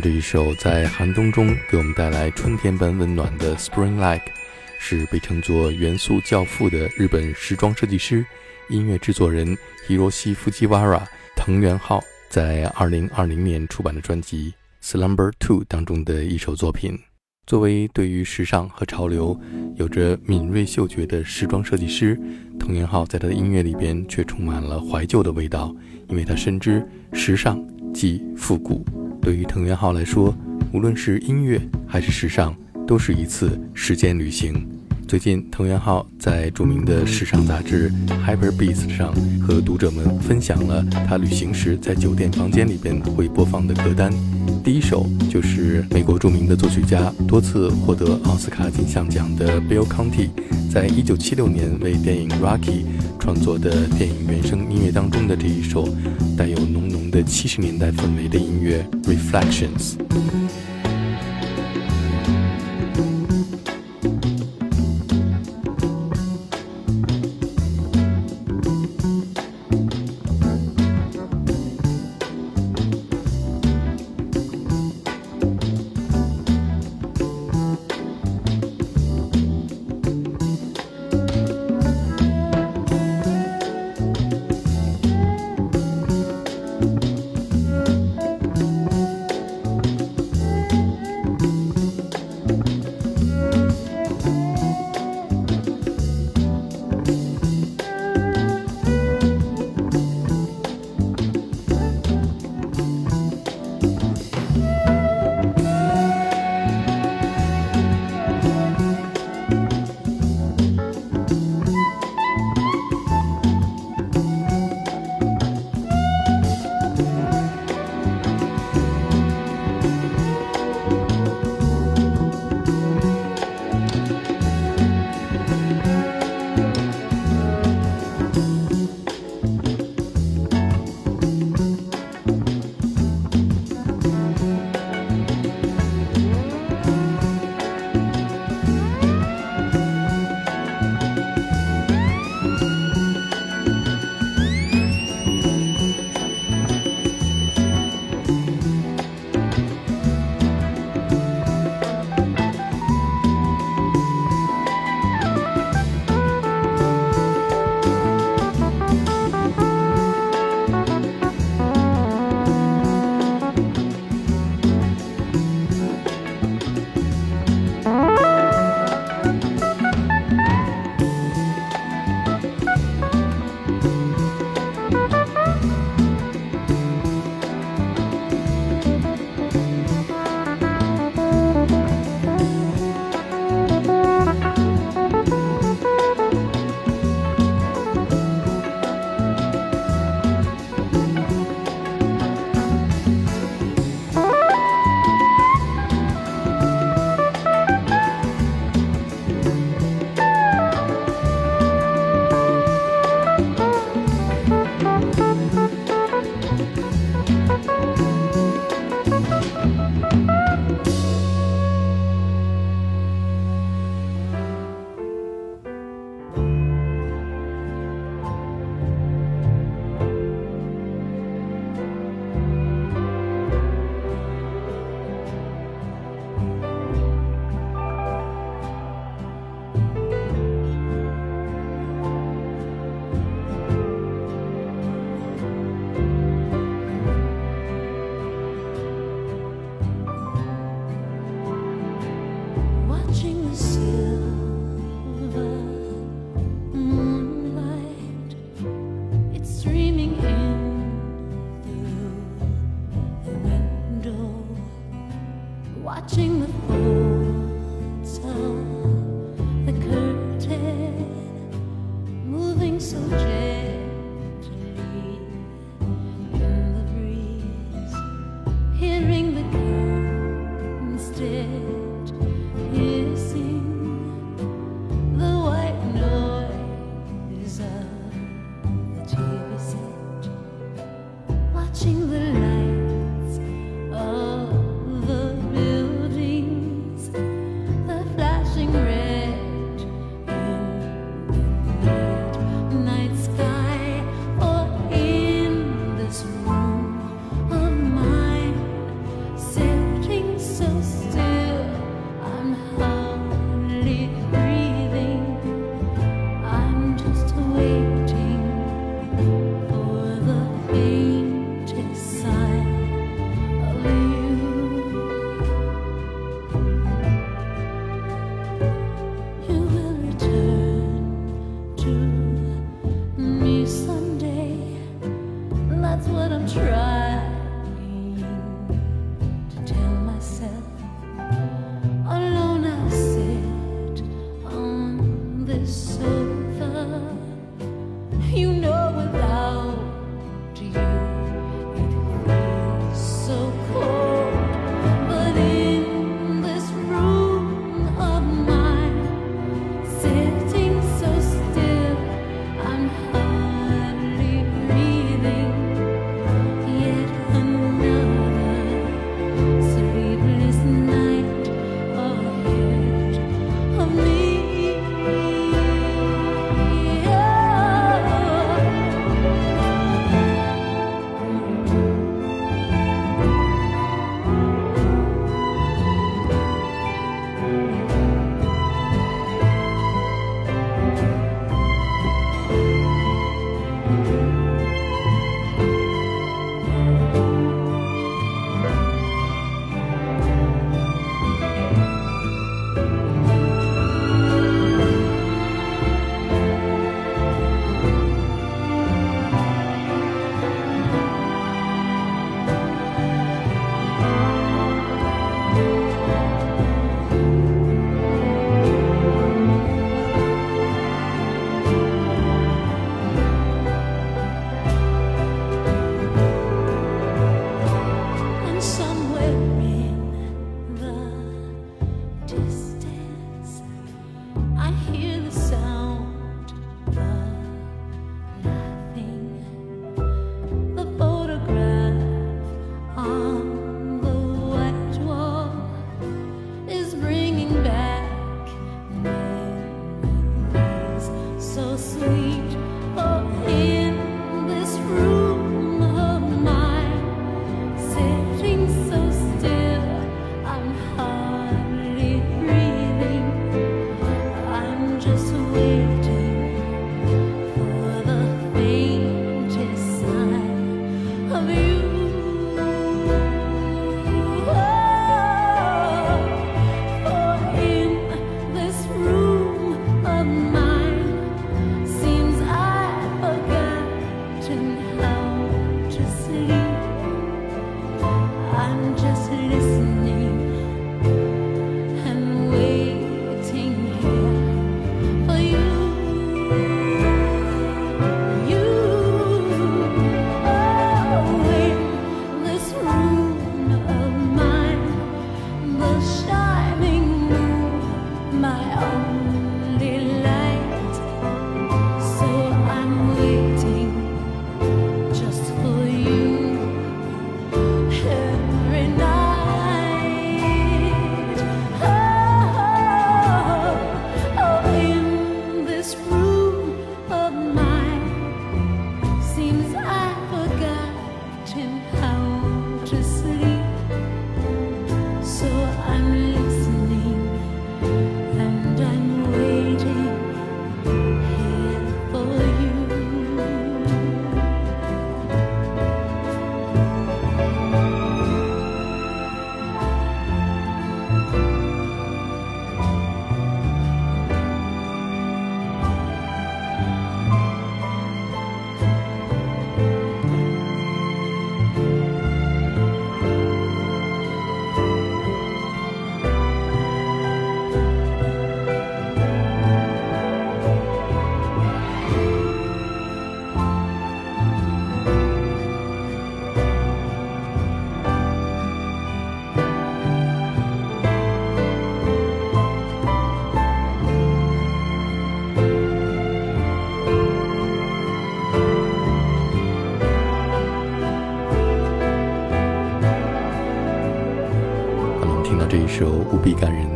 这一首在寒冬中给我们带来春天般温暖的《Spring Like》，是被称作元素教父的日本时装设计师、音乐制作人 Hiroshi Fujiwara 藤原浩在2020年出版的专辑《Slumber Two》当中的一首作品。作为对于时尚和潮流有着敏锐嗅觉的时装设计师，藤原浩在他的音乐里边却充满了怀旧的味道，因为他深知时尚即复古。对于藤原浩来说，无论是音乐还是时尚，都是一次时间旅行。最近，藤原浩在著名的时尚杂志《Hyper Beast》上和读者们分享了他旅行时在酒店房间里边会播放的歌单。第一首就是美国著名的作曲家、多次获得奥斯卡金像奖的 Bill Conti，在一九七六年为电影《Rocky》创作的电影原声音乐当中的这一首带有浓浓的七十年代氛围的音乐《Reflections》。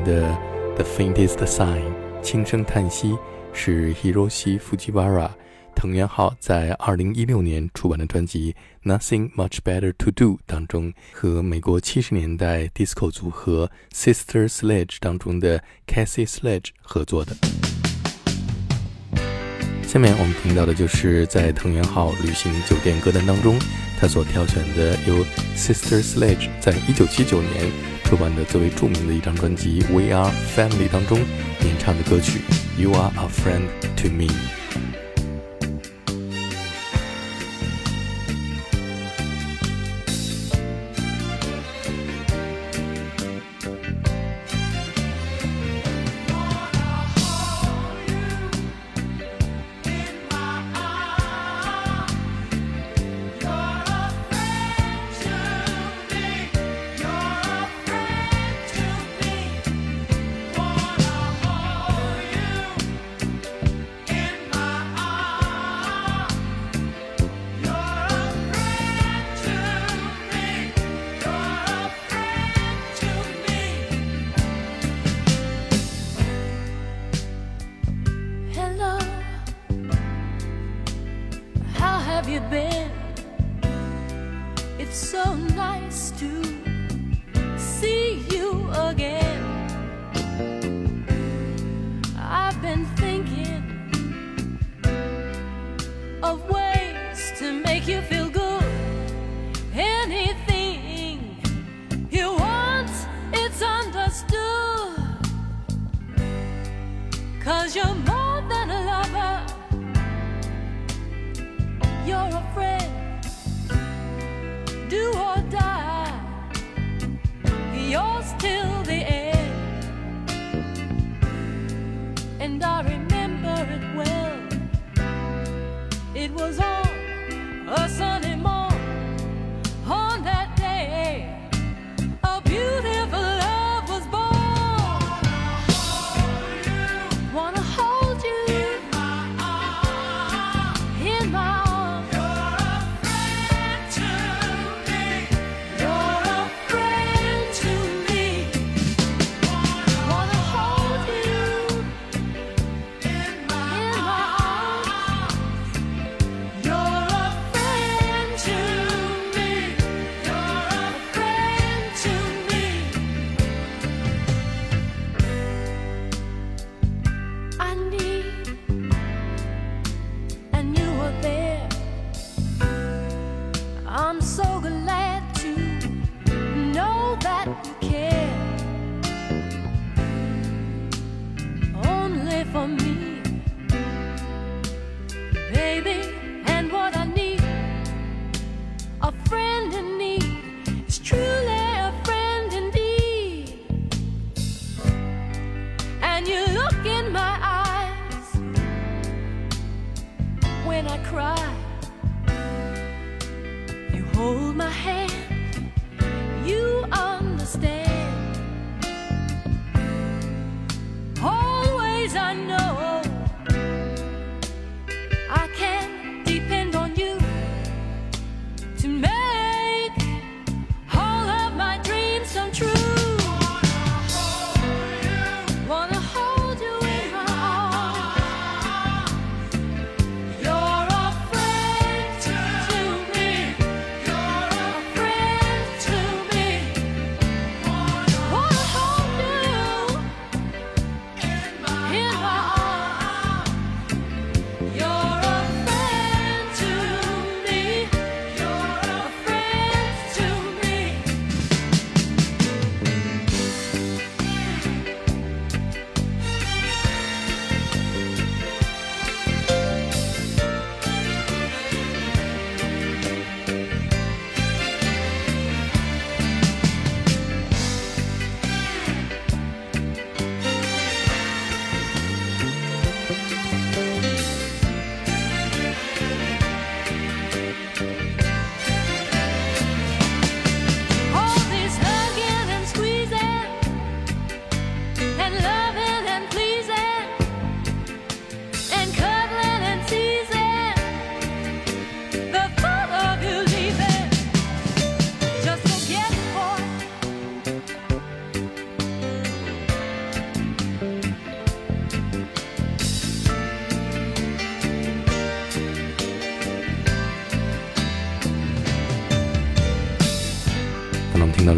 的《The Faintest Sign》轻声叹息，是 Hiroshi Fujiwara 藤原浩在2016年出版的专辑《Nothing Much Better to Do》当中和美国70年代 disco 组合 Sister Sledge 当中的 Cassie Sledge 合作的。下面我们听到的就是在藤原浩旅行酒店歌单当中，他所挑选的由 Sister Sledge 在1979年出版的最为著名的一张专辑《We Are Family》当中演唱的歌曲《You Are a Friend to Me》。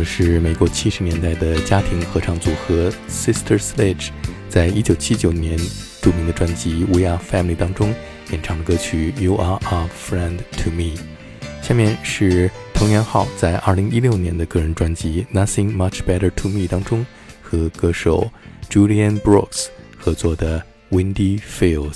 是美国七十年代的家庭合唱组合 Sister Sledge，在一九七九年著名的专辑《We Are Family》当中演唱的歌曲《You Are a Friend to Me》。下面是藤原浩在二零一六年的个人专辑《Nothing Much Better to Me》当中和歌手 Julian Brooks 合作的《Windy Fields》。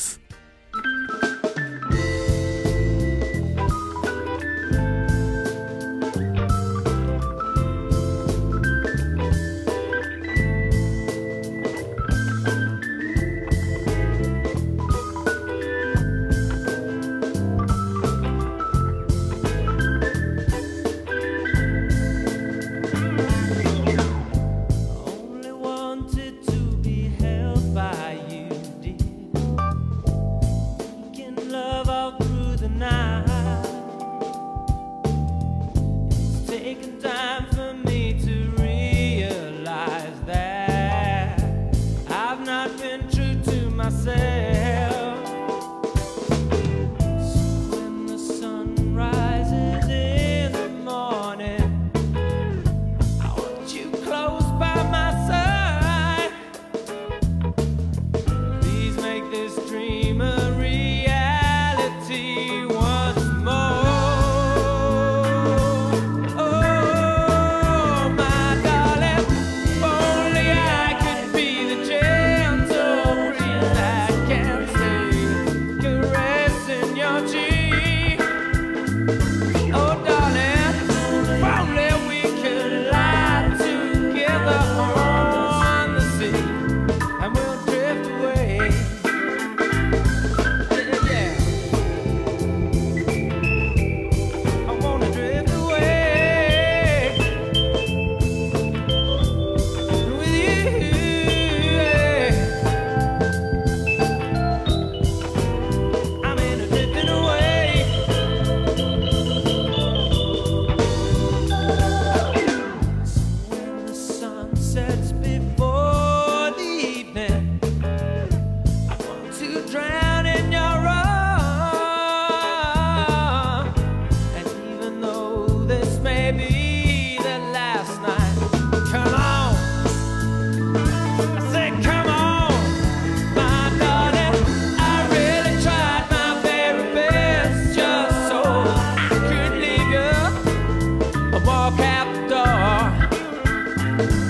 door.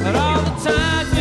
But all the times.